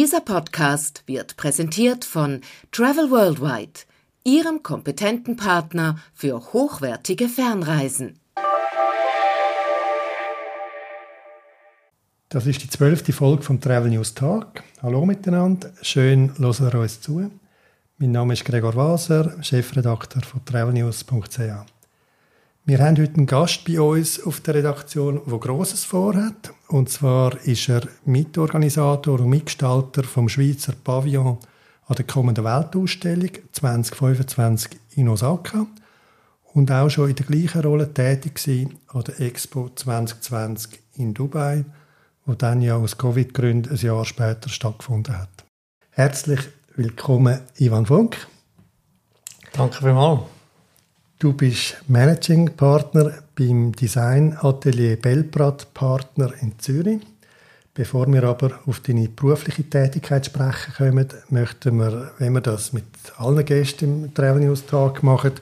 Dieser Podcast wird präsentiert von Travel Worldwide, Ihrem kompetenten Partner für hochwertige Fernreisen. Das ist die zwölfte Folge vom Travel News Tag. Hallo miteinander, schön hören ihr uns zu. Mein Name ist Gregor Waser, Chefredakteur von travelnews.ch. Wir haben heute einen Gast bei uns auf der Redaktion, der Grosses vorhat. Und zwar ist er Mitorganisator und Mitgestalter vom Schweizer Pavillon an der kommenden Weltausstellung 2025 in Osaka und auch schon in der gleichen Rolle tätig gewesen an der Expo 2020 in Dubai wo dann ja aus Covid-Gründen ein Jahr später stattgefunden hat. Herzlich willkommen, Ivan Funk. Danke vielmals. Du bist Managing Partner beim Design Atelier Belprat Partner in Zürich. Bevor wir aber auf deine berufliche Tätigkeit sprechen kommen, möchten wir, wenn wir das mit allen Gästen im Travel News Tag machen,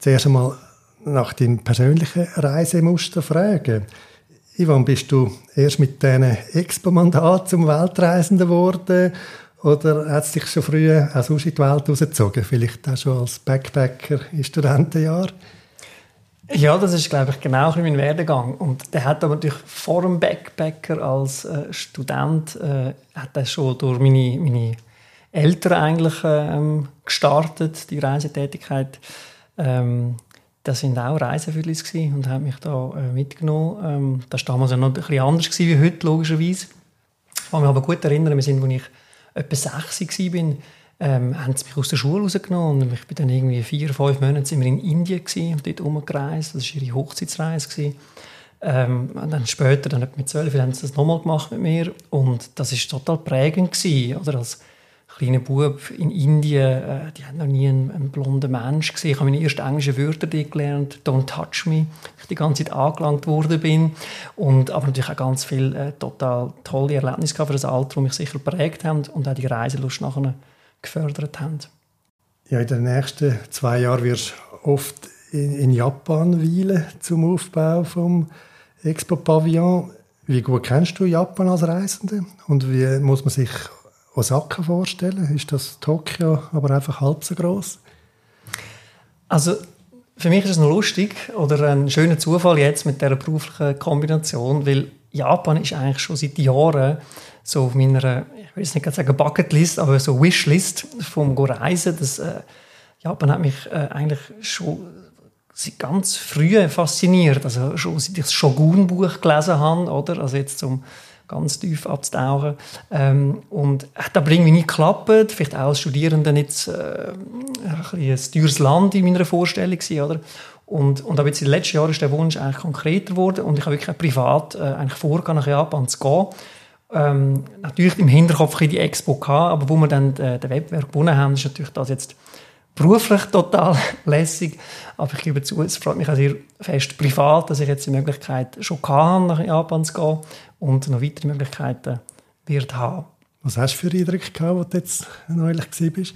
zuerst einmal nach deinem persönlichen Reisemuster fragen. Ivan, bist du erst mit diesem Expo-Mandat zum Weltreisenden geworden oder hat es dich schon früh auch sonst in die Welt rausgezogen? Vielleicht auch schon als Backpacker in Studentenjahr? Ja, das ist, glaube ich, genau mein Werdegang. Und der hat aber natürlich vor dem Backpacker als äh, Student äh, hat er schon durch meine, meine Eltern eigentlich ähm, gestartet, die Reisetätigkeit. Ähm, das sind auch Reisefühlis und haben mich da äh, mitgenommen. Ähm, das war damals noch ein bisschen anders wie heute, logischerweise. Ich kann mich aber gut erinnern, wir sind, als ich etwa sechs war, ähm, haben sie mich aus der Schule rausgenommen ich bin dann irgendwie vier, fünf Monate sind wir in Indien gewesen, und dort umgereist. Das war ihre Hochzeitsreise. Ähm, und dann später, dann mit zwölf, haben sie das nochmal gemacht mit mir und das war total prägend gewesen, oder? Als, kleiner Bub in Indien, äh, die haben noch nie einen, einen, blonden Mensch gesehen. Ich habe meine ersten englischen Wörter gelernt, «Don't touch me», ich die ganze Zeit angelangt worden bin. Und, aber natürlich auch ganz viele äh, total tolle Erlebnisse für das Alter, die mich sicher prägt haben und auch die Reiselust nachher gefördert haben. Ja, in den nächsten zwei Jahren wirst du oft in, in Japan weilen zum Aufbau vom Expo-Pavillon. Wie gut kennst du Japan als Reisende und wie muss man sich Osaka vorstellen? Ist das Tokio aber einfach halb so groß? Also für mich ist es noch lustig oder ein schöner Zufall jetzt mit der beruflichen Kombination, weil Japan ist eigentlich schon seit Jahren so auf meiner, ich will jetzt nicht sagen Bucketlist, aber so Wishlist vom Reisen. Das, äh, Japan hat mich äh, eigentlich schon seit ganz früh fasziniert. Also schon seit ich das Shogun-Buch gelesen habe, oder? Also jetzt zum ganz tief abzutauchen. Ähm, und hat aber irgendwie nicht geklappt. Vielleicht auch als Studierende nicht äh, ein, ein teures Land in meiner Vorstellung gewesen, oder? Und, und aber jetzt in den letzten Jahren ist der Wunsch eigentlich konkreter geworden und ich habe wirklich privat äh, eigentlich vorgegangen, nach Japan zu gehen. Ähm, natürlich im Hinterkopf die Expo gehabt, aber wo wir dann den, den Wettbewerb gewonnen haben, ist natürlich das jetzt beruflich total lässig, aber ich gebe zu, es freut mich auch sehr fest privat, dass ich jetzt die Möglichkeit schon hatte, nach Japan zu gehen und noch weitere Möglichkeiten wird haben. Was hast du für Eindrücke gehabt, wo du jetzt neulich bist?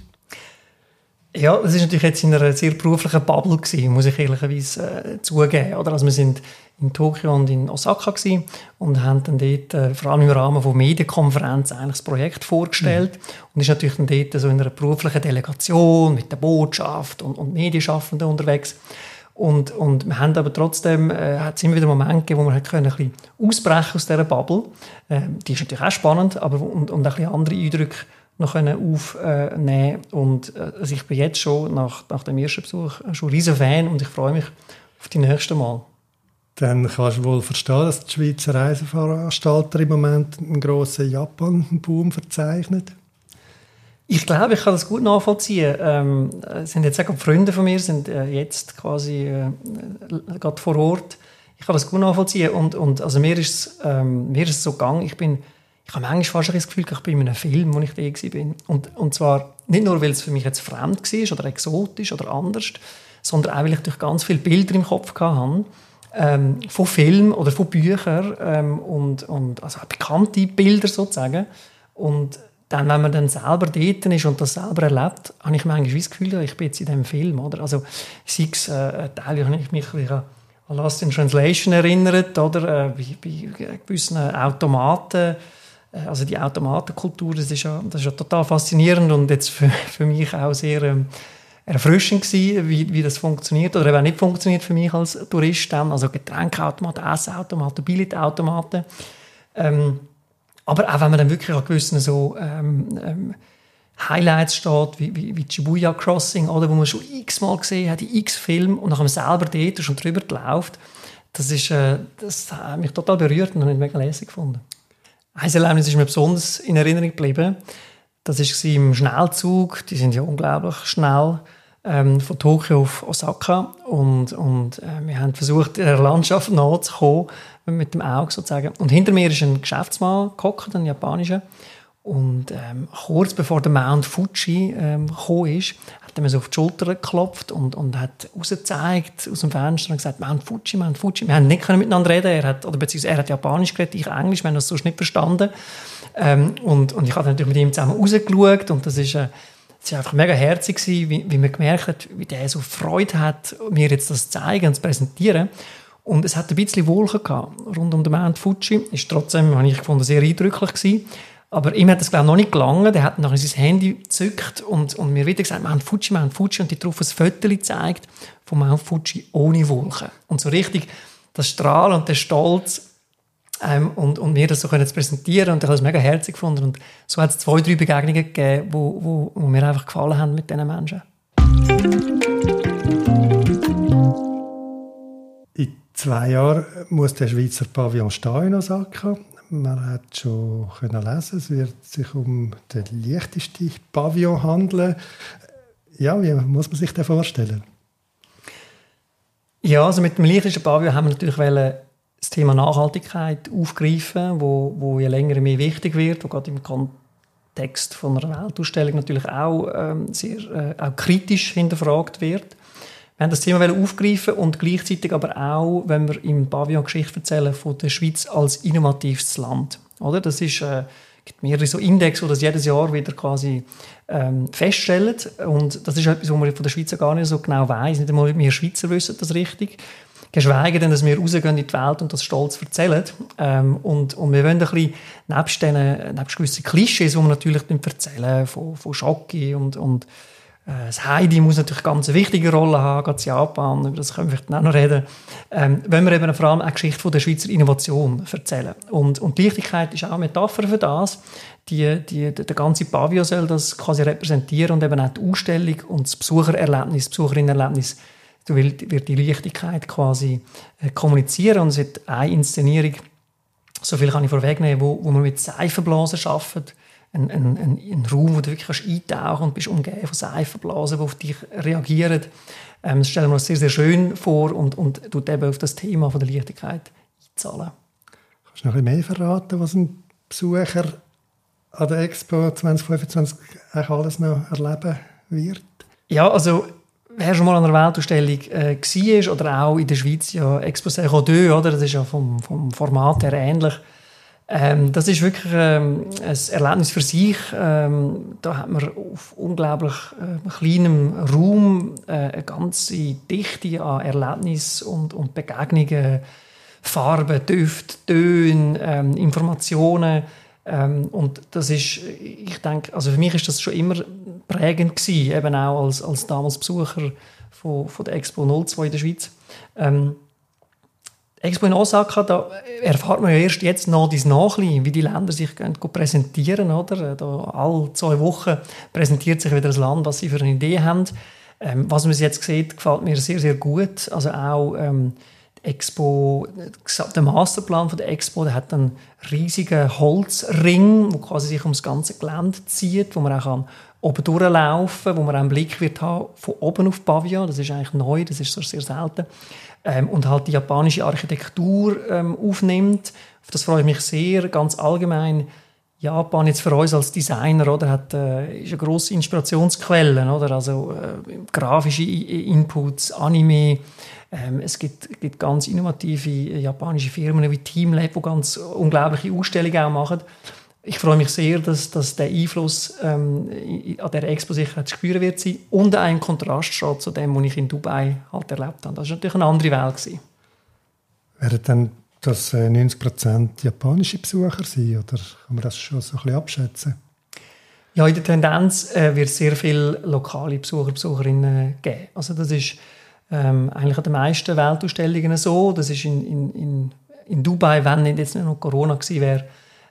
Ja, das ist natürlich jetzt in einer sehr beruflichen Bubble gewesen, muss ich ehrlicherweise äh, zugeben. Oder? Also wir sind in Tokio und in Osaka gewesen und haben dann dort, äh, vor allem im Rahmen von Medienkonferenzen, eigentlich das Projekt vorgestellt. Mhm. Und ist natürlich dann dort so in einer beruflichen Delegation mit der Botschaft und, und Medienschaffenden unterwegs. Und, und wir haben aber trotzdem, äh, hat es immer wieder Momente gegeben, wo wir halt können, ein bisschen ausbrechen aus dieser Bubble. Äh, die ist natürlich auch spannend, aber und, und ein bisschen andere Eindrücke noch können aufnehmen und äh, also ich bin jetzt schon nach, nach dem ersten Besuch schon riesen Fan und ich freue mich auf die nächste Mal. Dann kannst du wohl verstehen, dass die Schweizer Reiseveranstalter im Moment einen grossen Japan-Boom verzeichnet. Ich glaube, ich kann das gut nachvollziehen. Ähm, sind jetzt auch Freunde von mir sind äh, jetzt quasi äh, gerade vor Ort. Ich kann das gut nachvollziehen und, und also mir ist es ähm, mir ist es so gegangen. Ich bin ich habe manchmal fast das Gefühl, ich bin in einem Film, wo ich da war. Und, und zwar nicht nur, weil es für mich jetzt fremd war oder exotisch oder anders, sondern auch, weil ich durch ganz viele Bilder im Kopf hatte. Ähm, von Filmen oder von Büchern ähm, und, und also bekannte Bilder sozusagen. Und dann, wenn man dann selber dort ist und das selber erlebt, habe ich manchmal das Gefühl, ich bin jetzt in diesem Film. Oder? Also sei es äh, Teil, ich mich an Lost in Translation erinnert, oder? Äh, bei, bei gewissen Automaten, äh, also die Automatenkultur, das ist ja, das ist ja total faszinierend und jetzt für, für mich auch sehr ähm, erfrischend gewesen, wie, wie das funktioniert oder eben nicht funktioniert für mich als Tourist. Dann. Also Getränkautomaten, Essautomaten, Billetautomaten. Ähm, aber auch wenn man dann wirklich an gewissen so ähm, ähm, Highlights steht, wie, wie, wie Shibuya Crossing, oder, wo man schon x-mal gesehen hat, in x Filmen und nachher selber dort schon drüber läuft, das, ist, äh, das hat mich total berührt und habe ich mega lässig gefunden. Ein Erlebnis ist mir besonders in Erinnerung geblieben. Das war im Schnellzug. Die sind ja unglaublich schnell ähm, von Tokio auf Osaka. Und, und äh, wir haben versucht, in der Landschaft nachzukommen, mit dem Auge sozusagen. Und hinter mir ist ein Geschäftsmann gehockt, ein japanischer. Und ähm, kurz bevor der Mount Fuji ähm, gekommen ist, hat er mir so auf die Schulter geklopft und, und hat rausgezeigt aus dem Fenster und gesagt, Mount Fuji, Mount Fuji. Wir haben nicht miteinander reden er hat, oder beziehungsweise er hat Japanisch geredet, ich Englisch, wir haben das sonst nicht verstanden. Ähm, und, und ich habe natürlich mit ihm zusammen rausgeschaut und das ist, äh, es war einfach mega herzig, wie, wie man gemerkt hat, wie der so Freude hat, mir jetzt das zeigen und zu präsentieren. Und es hat ein bisschen Wolken gehabt rund um den Mount Fuji. Ist trotzdem, habe ich gefunden, sehr eindrücklich gewesen. Aber ihm hat das, glaube ich, noch nicht gelangen. Er hat nachher sein Handy gezückt und, und mir wieder gesagt, Mount Fuji, Mount Fuji. Und die drauf ein Foto gezeigt von Mount Fuji ohne Wolken. Und so richtig das Strahlen und der Stolz ähm, und, und mir das so können präsentieren. Und ich habe es mega herzig gefunden. Und so hat es zwei, drei Begegnungen gegeben, wo, wo, wo mir einfach gefallen haben mit diesen Menschen. In zwei Jahren muss der Schweizer Pavillon stehen in Osaka. Man hat schon können lesen, es wird sich um den leichtesten Pavillon handeln. Ja, wie muss man sich das vorstellen? Ja, also mit dem leichtesten Pavillon haben wir natürlich das Thema Nachhaltigkeit aufgreifen, wo, wo je länger mehr wichtig wird, wo gerade im Kontext von einer Weltausstellung natürlich auch ähm, sehr äh, auch kritisch hinterfragt wird. Haben das Thema aufgreifen und gleichzeitig aber auch, wenn wir im Pavillon Geschichte erzählen, von der Schweiz als innovativstes Land. Oder? Das ist, äh, gibt mehrere so Index, die das jedes Jahr wieder quasi ähm, feststellen. Und das ist etwas, was man von der Schweiz gar nicht so genau weiß. Nicht einmal wir Schweizer wissen das richtig. Geschweige denn, dass wir rausgehen in die Welt und das stolz erzählen. Ähm, und, und wir wollen ein bisschen, nebst, den, nebst gewissen Klischees, die wir natürlich erzählen, von, von Schocki und, und das Heidi muss natürlich eine ganz wichtige Rolle haben, in Japan, über das können wir vielleicht auch noch reden. Ähm, wenn wir eben vor allem eine Geschichte von der Schweizer Innovation erzählen. Und, und die Leichtigkeit ist auch eine Metapher für das. Die, die, der ganze Pavillon soll das quasi repräsentieren und eben auch die Ausstellung und das Besuchererlebnis, das Besucherinnenerlebnis wird die Leichtigkeit quasi äh, kommunizieren und es wird eine Inszenierung, so viel kann ich vorwegnehmen, wo, wo man mit Seifenblasen arbeitet, ein, ein, ein, ein Raum, wo du wirklich eintauchen und bist umgeben von Seifenblasen, die auf dich reagieren. Ähm, das stellen wir uns sehr, sehr schön vor und, und tut eben auf das Thema von der Leichtigkeit einzahlen. Kannst du noch ein bisschen mehr verraten, was ein Besucher an der Expo 2025 alles noch erleben wird? Ja, also wer schon mal an einer Weltausstellung äh, war oder auch in der Schweiz ja Exposé Rodeux, oder? Das ist ja vom, vom Format her ähnlich. Ähm, das ist wirklich ähm, ein Erlebnis für sich. Ähm, da hat man auf unglaublich äh, kleinem Raum äh, eine ganze Dichte an Erlebnis und, und Begegnungen, Farben, Düfte, Töne, ähm, Informationen. Ähm, und das ist, ich denke, also für mich ist das schon immer prägend gewesen, eben auch als, als damals Besucher von, von der Expo 02 in der Schweiz. Ähm, Expo in Osaka, da erfahrt man ja erst jetzt noch dies Nachliegen, wie die Länder sich präsentieren, oder? Da alle zwei Wochen präsentiert sich wieder das Land, was sie für eine Idee haben. Ähm, was man jetzt sieht, gefällt mir sehr, sehr gut. Also auch ähm, Expo, der Masterplan von der Expo, der hat einen riesigen Holzring, der quasi sich ums ganze Gelände zieht, wo man auch oben durchlaufen, wo man einen Blick wird haben von oben auf Pavia. Das ist eigentlich neu, das ist so sehr selten. Ähm, und halt die japanische Architektur ähm, aufnimmt. Auf das freue ich mich sehr. Ganz allgemein Japan jetzt für uns als Designer oder hat äh, ist eine grosse Inspirationsquelle oder also äh, grafische Inputs, Anime ähm, es gibt, gibt, ganz innovative japanische Firmen wie Teamlab, die ganz unglaubliche Ausstellungen auch machen. Ich freue mich sehr, dass, dass der Einfluss ähm, an der Expo sicher zu spüren wird sein und ein Kontrast steht zu dem, was ich in Dubai halt erlebt habe. Das war natürlich eine andere Welt. Gewesen. Werden dann dass 90% äh, japanische Besucher sind? Oder kann man das schon so ein bisschen abschätzen? Ja, in der Tendenz äh, wird es sehr viele lokale Besucher, Besucherinnen geben. Also das ist ähm, eigentlich an den meisten Weltausstellungen so. Das ist in, in, in, Dubai, wenn nicht jetzt nicht noch Corona gewesen wäre,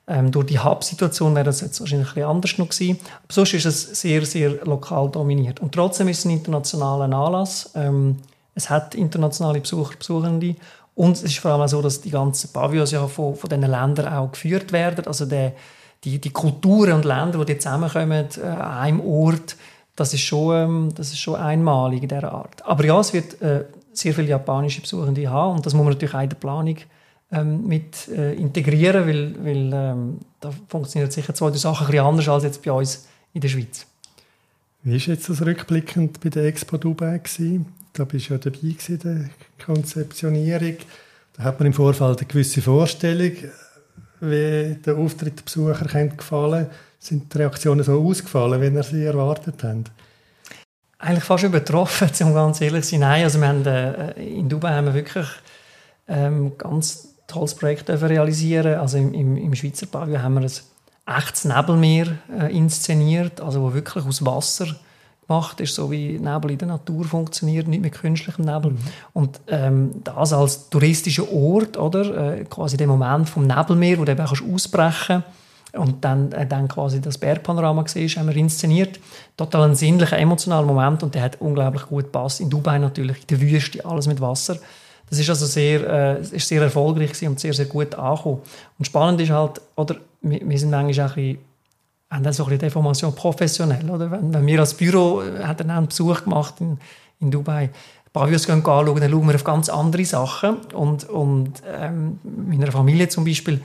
ähm, durch die Hub-Situation wäre das jetzt wahrscheinlich ein bisschen anders noch gewesen. Aber sonst ist es sehr, sehr lokal dominiert. Und trotzdem ist es ein internationaler Anlass. Ähm, es hat internationale Besucher, Besuchende. Und es ist vor allem auch so, dass die ganzen Pavillons ja von, von diesen Ländern auch geführt werden. Also der, die, die Kulturen und Länder, die zusammenkommen äh, an einem Ort, das ist, schon, ähm, das ist schon einmalig in dieser Art. Aber ja, es wird äh, sehr viele japanische Besuchende haben und das muss man natürlich auch in der Planung ähm, mit äh, integrieren, weil, weil ähm, da funktioniert sicher zwei Sachen ein anders als jetzt bei uns in der Schweiz. Wie war jetzt das rückblickend bei der Expo Dubai? Gewesen? Da bist du ja dabei in der Konzeptionierung. Da hat man im Vorfeld eine gewisse Vorstellung, wie der Auftritt der Besucher gefallen Sind die Reaktionen so ausgefallen, wie ihr sie erwartet habt? Eigentlich fast übertroffen, um ganz ehrlich zu sein. Nein, also wir haben, äh, in Dubai haben wir wirklich ähm, ganz tolles Projekt realisieren Also im, im, im Schweizer Pavillon haben wir ein echtes Nebelmeer äh, inszeniert, also wo wirklich aus Wasser gemacht ist, so wie Nebel in der Natur funktioniert, nicht mit künstlichem Nebel. Mhm. Und ähm, das als touristischer Ort, oder? Äh, quasi der Moment vom Nebelmeer, wo du eben kannst ausbrechen und dann, äh, dann quasi das Bergpanorama gesehen haben wir inszeniert. Total ein sinnlicher, emotionaler Moment und der hat unglaublich gut gepasst. In Dubai natürlich, in der Wüste, alles mit Wasser. Das ist also sehr, äh, ist sehr erfolgreich und sehr, sehr gut angekommen. Und spannend ist halt, oder, wir, wir sind manchmal auch ein bisschen haben dann so ein bisschen professionell. Oder? Wenn, wenn wir als Büro äh, haben einen Besuch gemacht in, in Dubai, Pavillons gehen anschauen, dann schauen wir auf ganz andere Sachen. Und, und ähm, meiner Familie zum Beispiel,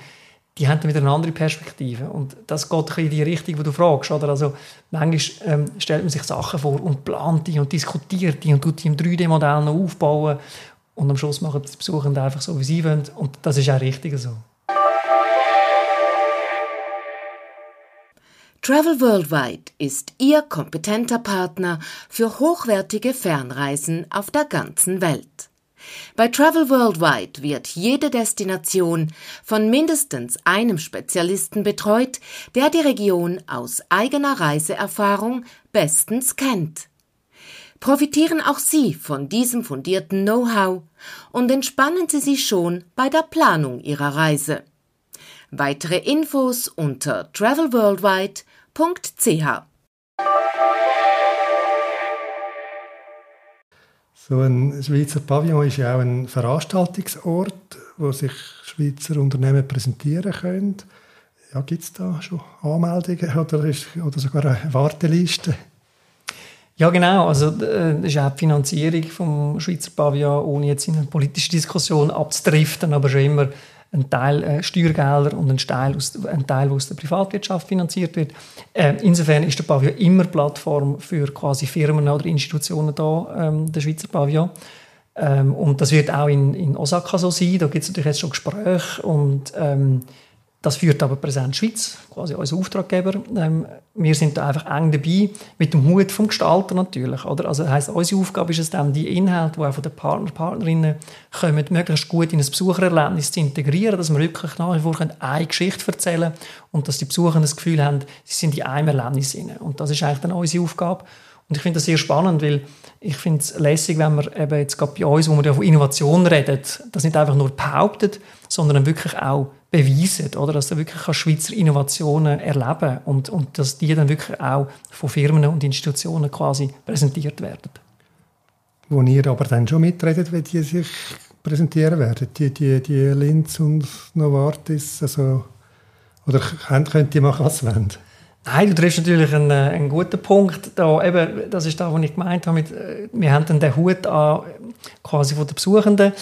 die haben dann wieder eine andere Perspektive. Und das geht in die Richtung, wo du fragst. Oder? Also, manchmal ähm, stellt man sich Sachen vor und plant die und diskutiert die und tut die im 3D-Modell noch aufbauen. Und am Schluss machen die Besucher einfach so, wie sie wollen. Und das ist auch richtig so. Travel Worldwide ist Ihr kompetenter Partner für hochwertige Fernreisen auf der ganzen Welt. Bei Travel Worldwide wird jede Destination von mindestens einem Spezialisten betreut, der die Region aus eigener Reiseerfahrung bestens kennt. Profitieren auch Sie von diesem fundierten Know-how und entspannen Sie sich schon bei der Planung Ihrer Reise. Weitere Infos unter travelworldwide.ch. So ein Schweizer Pavillon ist ja auch ein Veranstaltungsort, wo sich Schweizer Unternehmen präsentieren können. Ja, Gibt es da schon Anmeldungen oder, ist, oder sogar eine Warteliste? Ja, genau. Also, äh, das ist auch die Finanzierung vom Schweizer Pavillon, ohne jetzt in eine politische Diskussion abzudriften, aber schon immer ein Teil äh, Steuergelder und ein Teil, aus, ein Teil, der aus der Privatwirtschaft finanziert wird. Äh, insofern ist der Pavillon immer Plattform für quasi Firmen oder Institutionen da, ähm, der Schweizer Pavillon. Ähm, und das wird auch in, in Osaka so sein. Da gibt es natürlich jetzt schon Gespräche und ähm, das führt aber Präsenz Schweiz, quasi unser Auftraggeber. Ähm, wir sind da einfach eng dabei, mit dem Hut vom Gestalter natürlich. Oder? Also das heisst, unsere Aufgabe ist es dann, die Inhalte, die auch von den Partner, Partnerinnen kommen, möglichst gut in ein Besuchererlebnis zu integrieren, dass wir wirklich nach wie vor eine Geschichte erzählen können und dass die Besucher das Gefühl haben, sie sind in einem Erlebnis drin. Und das ist eigentlich dann unsere Aufgabe. Und ich finde das sehr spannend, weil ich finde es lässig, wenn man eben jetzt gerade bei uns, wo wir ja von Innovation reden, das nicht einfach nur behauptet, sondern wirklich auch beweisen, oder? dass du wirklich Schweizer Innovationen erleben und, und dass die dann wirklich auch von Firmen und Institutionen quasi präsentiert werden. Wo ihr aber dann schon mitredet, wie die sich präsentieren werden, die, die, die Linz und Novartis, also, oder könnt ihr machen, was sie wollen? Nein, du triffst natürlich einen, äh, einen guten Punkt. Da, eben, das ist das, was ich gemeint habe. Mit, äh, wir haben dann den Hut an, quasi von den Besuchenden.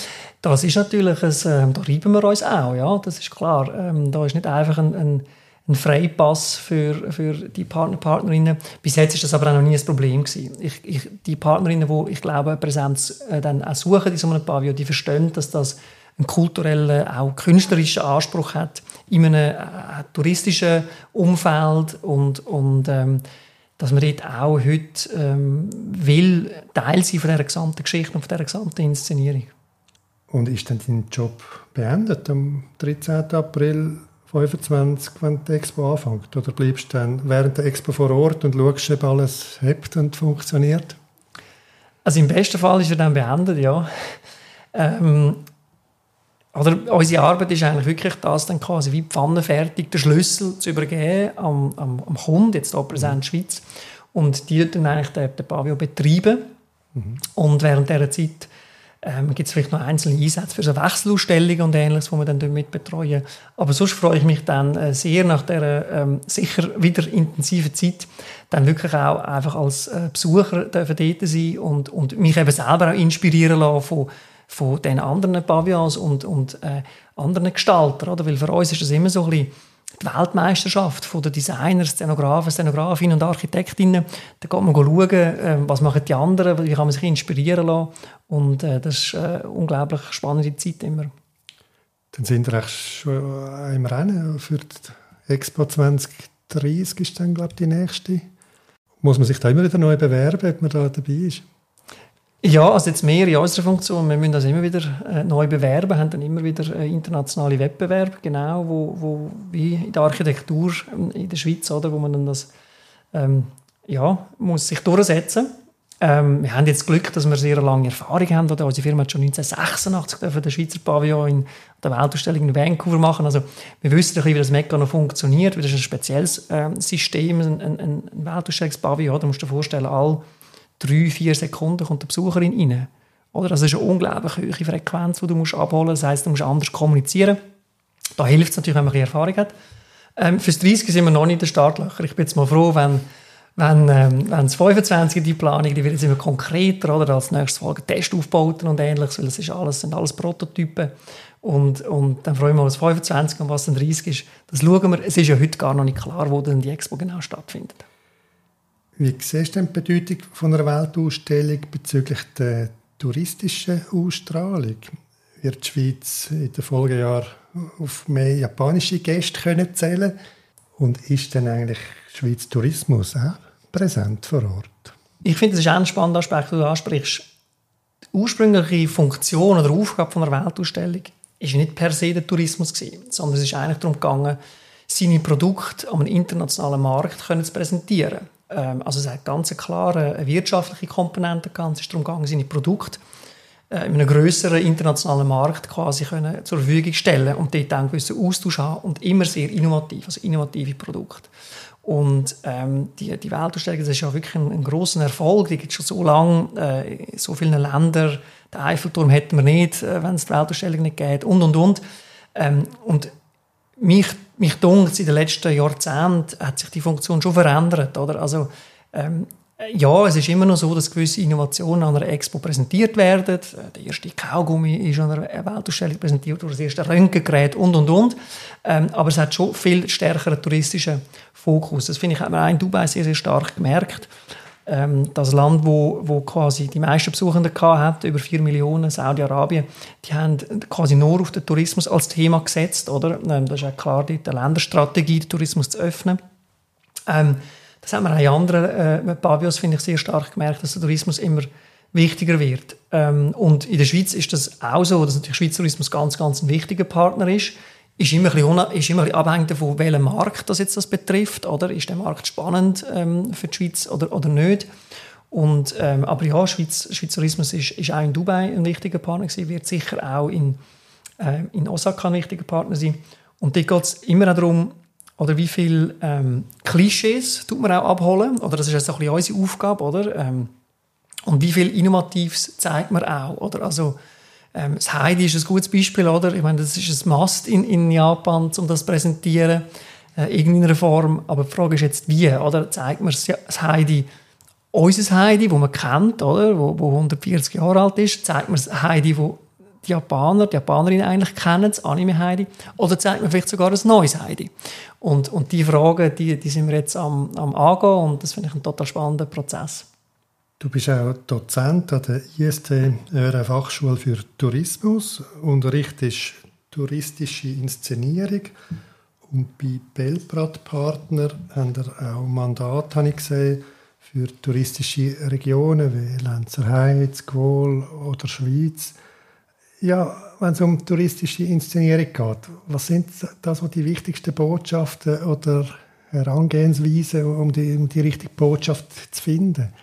Das ist natürlich, ein, ähm, da reiben wir uns auch, ja, das ist klar. Ähm, da ist nicht einfach ein, ein, ein Freipass für, für die Partner, Partnerinnen. Bis jetzt ist das aber auch noch nie ein Problem gewesen. Ich, ich, die Partnerinnen, die, ich glaube, Präsenz äh, dann auch suchen in so einem Pavillon, die verstehen, dass das einen kulturellen, auch künstlerischen Anspruch hat in einem äh, touristischen Umfeld und, und ähm, dass man dort auch heute ähm, will Teil sein von dieser gesamten Geschichte und von dieser gesamten Inszenierung. Und ist dann dein Job beendet am 13. April 25, wenn die Expo anfängt? Oder bleibst du dann während der Expo vor Ort und schaust, ob alles hebt und funktioniert? Also im besten Fall ist er dann beendet, ja. Ähm, oder unsere Arbeit ist eigentlich wirklich das, dann quasi wie pfannenfertig den Schlüssel zu übergeben am, am, am Kunden, jetzt hier Präsent mhm. Schweiz. Und die dann eigentlich den, den Pavillon betreiben. Mhm. Und während dieser Zeit ähm, gibt es vielleicht noch einzelne Einsätze für so Wechselausstellungen und Ähnliches, die wir dann mit betreuen. Aber sonst freue ich mich dann äh, sehr nach dieser ähm, sicher wieder intensiven Zeit, dann wirklich auch einfach als äh, Besucher dürfen dort sein und, und mich eben selber auch inspirieren lassen von von den anderen Pavillons und, und äh, anderen Gestaltern. Oder? Weil für uns ist das immer so ein bisschen die Weltmeisterschaft von den Designern, Szenografen, Szenografinnen und Architektinnen. Da geht man schauen, äh, was machen die anderen, wie kann man sich inspirieren lassen. Und äh, das ist eine unglaublich spannende Zeit immer. Dann sind wir schon im Rennen für die Expo 2030 ist dann, glaube ich, die nächste. Muss man sich da immer wieder neu bewerben, ob man da dabei ist? Ja, also jetzt mehr in unserer Funktion. Wir müssen das immer wieder äh, neu bewerben, haben dann immer wieder äh, internationale Wettbewerbe, genau, wo, wo wie in der Architektur ähm, in der Schweiz, oder, wo man dann das ähm, ja, muss sich durchsetzen ähm, wir haben jetzt Glück, dass wir sehr lange Erfahrung haben. Oder? Unsere Firma hat schon 1986 für den Schweizer Pavillon in der Weltausstellung in Vancouver machen. Also wir wissen ein bisschen, wie das Meccano funktioniert. Das ist ein spezielles ähm, System, ein, ein, ein Weltausstellungspavillon. Da musst du dir vorstellen, all drei, vier Sekunden kommt der Besucherin rein. Oder? Das ist eine unglaublich hohe Frequenz, die du musst abholen musst. Das heisst, du musst anders kommunizieren. Da hilft es natürlich, wenn man Erfahrung hat. Ähm, fürs 30 sind wir noch nicht in den Startlöchern. Ich bin jetzt mal froh, wenn wenn, ähm, wenn das 25 die Planung, die wird jetzt immer konkreter, oder? Als nächstes Folge Testaufbauten und ähnliches, weil es ist alles, sind alles Prototypen. Und, und dann freuen wir uns 25 und was dann 30 ist. Das schauen wir. Es ist ja heute gar noch nicht klar, wo denn die Expo genau stattfindet. Wie siehst du denn die Bedeutung von einer Weltausstellung bezüglich der touristischen Ausstrahlung? Wird die Schweiz in den Folgejahren auf mehr japanische Gäste können zählen Und ist denn eigentlich Schweiz Tourismus auch präsent vor Ort? Ich finde, das ist ein spannender Aspekt, den du ansprichst. Die ursprüngliche Funktion oder Aufgabe von einer Weltausstellung war nicht per se der Tourismus, sondern es ist eigentlich darum gegangen, seine Produkte am internationalen Markt zu präsentieren. Ähm, also es hat ganz klare wirtschaftliche Komponente gehabt. Es ist darum gegangen, seine Produkte äh, in einem größeren internationalen Markt quasi können zur Verfügung stellen und dort einen gewissen Austausch haben und immer sehr innovativ, also innovative Produkte. Und ähm, die, die Weltausstellung, das ist ja wirklich ein, ein grosser Erfolg. Die gibt es schon so lange, äh, in so vielen Ländern. Den Eiffelturm hätten wir nicht, äh, wenn es die Weltausstellung nicht geht und, und, und. Ähm, und mich, mich dunkt, in den letzten Jahrzehnten hat sich die Funktion schon verändert. Oder? Also, ähm, ja, es ist immer noch so, dass gewisse Innovationen an einer Expo präsentiert werden. Der erste Kaugummi ist an einer Weltausstellung präsentiert worden, das erste Röntgengerät und, und, und. Ähm, aber es hat schon viel stärkeren touristischen Fokus. Das finde ich, hat man in Dubai sehr, sehr stark gemerkt. Ähm, das Land, wo, wo quasi die meisten Besuchenden hat, über 4 Millionen, Saudi-Arabien, die haben quasi nur auf den Tourismus als Thema gesetzt, oder? Ähm, das ist auch klar, die Länderstrategie, den Tourismus zu öffnen. Ähm, das haben wir auch in anderen äh, Pavillons, finde ich, sehr stark gemerkt, dass der Tourismus immer wichtiger wird. Ähm, und in der Schweiz ist das auch so, dass natürlich Schweizer Tourismus ganz, ganz ein wichtiger Partner ist. Ist immer ein bisschen, ist immer ein abhängig davon, welchen Markt das jetzt das betrifft. Oder? Ist der Markt spannend ähm, für die Schweiz oder, oder nicht? Und, ähm, aber ja, Schweiz, Schweizer Tourismus ist, ist auch in Dubai ein wichtiger Partner gewesen, wird sicher auch in, äh, in Osaka ein wichtiger Partner sein. Und dort geht es immer auch darum, oder wie viele ähm, Klischees tut man auch abholen? Oder das ist jetzt auch ein bisschen unsere Aufgabe, oder? Ähm, und wie viel Innovatives zeigt man auch, oder? Also, ähm, das Heidi ist ein gutes Beispiel, oder? Ich meine, das ist ein Must in, in Japan, um das zu präsentieren, äh, irgendeiner Form. Aber die Frage ist jetzt, wie, oder? Zeigt man das Heidi, unser Heidi, das man kennt, oder? Wo, wo 140 Jahre alt ist, zeigt man das Heidi, das die Japaner, die Japanerinnen eigentlich kennen, das Anime-Heidi, oder zeigt man vielleicht sogar ein neues Heidi? Und, und die Fragen, die, die sind wir jetzt am, am Angehen und das finde ich ein total spannender Prozess. Du bist auch Dozent an der IST, einer Fachschule für Tourismus, unterrichtest touristische Inszenierung und bei Belprat Partner haben wir auch Mandat, habe ich gesehen, für touristische Regionen wie Lenzerheide, Gwohl oder Schweiz. Ja, wenn es um touristische Inszenierung geht, was sind da so die wichtigsten Botschaften oder Herangehensweisen, um die, um die richtige Botschaft zu finden?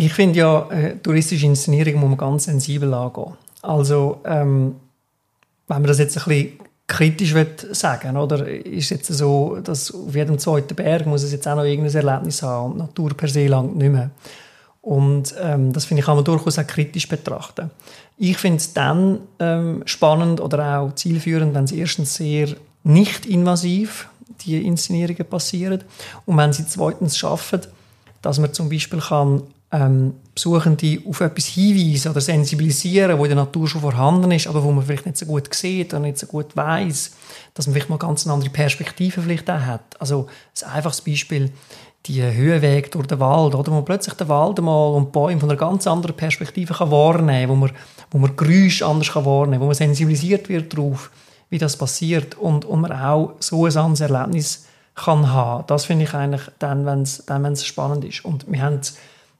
Ich finde ja, äh, touristische Inszenierung muss man ganz sensibel angehen. Also, ähm, wenn man das jetzt ein bisschen kritisch sagen oder ist jetzt so, dass auf jedem zweiten Berg muss es jetzt auch noch irgendein Erlebnis haben und Natur per se lang nicht mehr. Und ähm, das finde ich kann man durchaus auch kritisch betrachten. Ich finde es dann ähm, spannend oder auch zielführend, wenn es erstens sehr nicht invasiv die Inszenierungen passieren und wenn sie zweitens schaffen, dass man zum Beispiel kann ähm, Besuchende auf etwas hinweisen oder sensibilisieren, wo in der Natur schon vorhanden ist, aber wo man vielleicht nicht so gut sieht oder nicht so gut weiß, dass man vielleicht mal ganz eine andere Perspektive vielleicht auch hat. Also ein einfaches Beispiel, die Höhenweg durch den Wald, oder, wo man plötzlich den Wald mal und Bäume von einer ganz anderen Perspektive kann wahrnehmen kann, wo man, wo man Geräusche anders kann wahrnehmen kann, wo man sensibilisiert wird darauf, wie das passiert und, und man auch so ein anderes Erlebnis kann haben. Das finde ich eigentlich dann, wenn es spannend ist. Und wir haben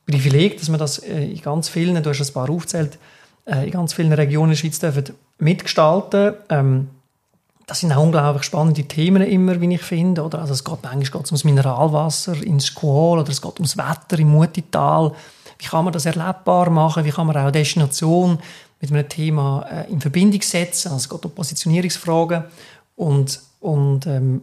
Privileg, dass wir das äh, in ganz vielen, du hast ein paar aufgezählt, äh, in ganz vielen Regionen der Schweiz dürfen mitgestalten. Ähm, das sind auch unglaublich spannende Themen immer, wie ich finde. Oder? Also es geht manchmal geht ums Mineralwasser ins Squall oder es geht ums Wetter im Mutital. Wie kann man das erlebbar machen? Wie kann man auch Destination mit einem Thema äh, in Verbindung setzen? Also es geht um Positionierungsfragen. Und, und ähm,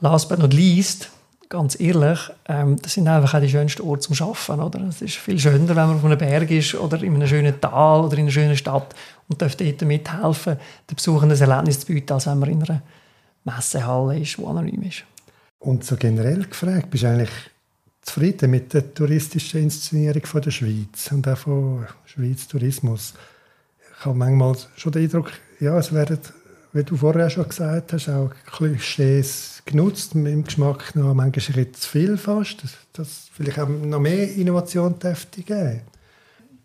last but not least, ganz ehrlich, ähm, das sind einfach auch die schönsten Orte zum Arbeiten. Oder? Es ist viel schöner, wenn man auf einem Berg ist oder in einem schönen Tal oder in einer schönen Stadt und dürfte dort mithelfen, den Besuchern ein Erlebnis zu bieten, als wenn man in einer Messehalle ist, die anonym ist. Und so generell gefragt, bist du eigentlich zufrieden mit der touristischen Inszenierung von der Schweiz und auch von Schweiz Tourismus? Ich habe manchmal schon den Eindruck, ja, es werden wie du vorher schon gesagt hast, auch Klischees genutzt, dem Geschmack noch manchmal ein zu viel fast, dass, dass vielleicht auch noch mehr Innovation dürfte geben.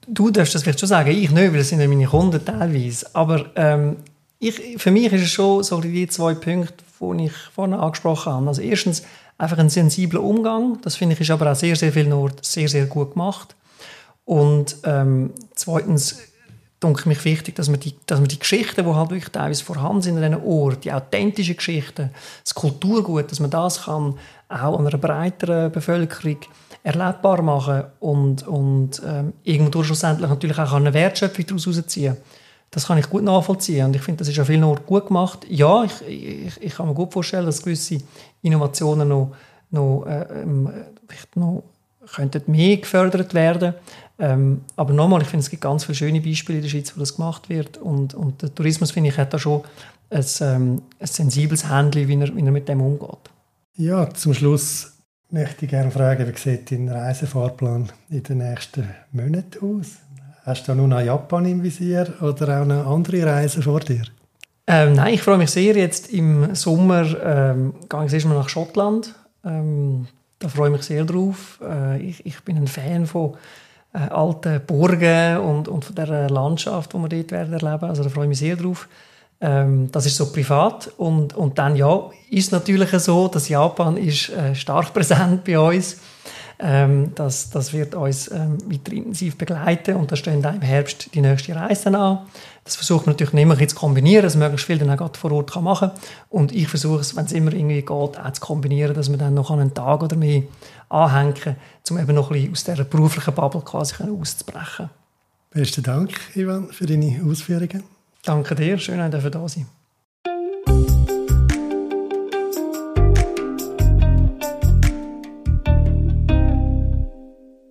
Du darfst das vielleicht schon sagen, ich nicht, weil das sind ja meine Kunden teilweise, aber ähm, ich, für mich ist es schon so die zwei Punkte, die ich vorhin angesprochen habe. Also erstens einfach ein sensibler Umgang, das finde ich ist aber auch sehr, sehr viel Nord sehr, sehr gut gemacht. Und ähm, zweitens denke mich wichtig, dass man die, dass man die Geschichten, die halt wirklich teilweise vorhanden sind an diesen Ort, die authentischen Geschichten, das Kulturgut, dass man das kann auch an einer breiteren Bevölkerung erlebbar machen und, und ähm, irgendwo schlussendlich natürlich auch eine Wertschöpfung daraus herausziehen das kann ich gut nachvollziehen und ich finde, das ist an vielen Orten gut gemacht. Ja, ich, ich, ich kann mir gut vorstellen, dass gewisse Innovationen noch, noch, äh, ähm, noch könnten mehr gefördert werden ähm, aber nochmal, ich finde, es gibt ganz viele schöne Beispiele in der Schweiz, wo das gemacht wird. Und, und der Tourismus, finde ich, hat da schon ein, ähm, ein sensibles Händchen, wie er, wie er mit dem umgeht. Ja, zum Schluss möchte ich gerne fragen, wie sieht dein Reisefahrplan in den nächsten Monaten aus? Hast du da nur noch Japan im Visier oder auch noch andere Reisen vor dir? Ähm, nein, ich freue mich sehr. Jetzt im Sommer ähm, gehe ich erstmal nach Schottland. Ähm, da freue ich mich sehr drauf. Äh, ich, ich, bin ein Fan von äh, alten Burgen und, und von der Landschaft, die wir dort werden erleben. Also da freue ich mich sehr drauf. Ähm, das ist so privat und, und dann ja, ist natürlich so, dass Japan ist äh, stark präsent bei uns. Ähm, das, das wird uns ähm, weiter intensiv begleiten und da stehen dann im Herbst die nächsten Reisen an. Das versucht man natürlich immer zu kombinieren, dass man möglichst viel dann auch vor Ort machen kann. Und ich versuche es, wenn es immer irgendwie geht, auch zu kombinieren, dass man dann noch einen Tag oder mehr anhängen, um eben noch ein bisschen aus dieser beruflichen Bubble quasi auszubrechen. Besten Dank, Ivan, für deine Ausführungen. Danke dir, schön, dass du da sein